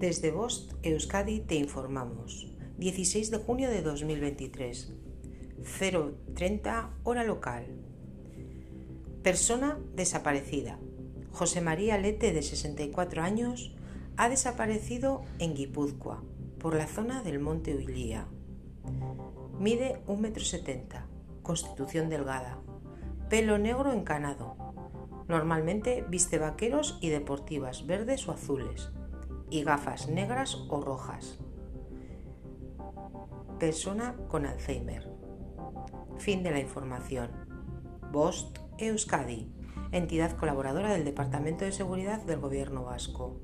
Desde Bost Euskadi te informamos. 16 de junio de 2023. 030 hora local. Persona desaparecida. José María Lete, de 64 años, ha desaparecido en Guipúzcoa, por la zona del Monte Uilía. Mide 1,70 m, constitución delgada, pelo negro encanado. Normalmente viste vaqueros y deportivas verdes o azules y gafas negras o rojas. Persona con Alzheimer. Fin de la información. Bost Euskadi, entidad colaboradora del Departamento de Seguridad del Gobierno Vasco.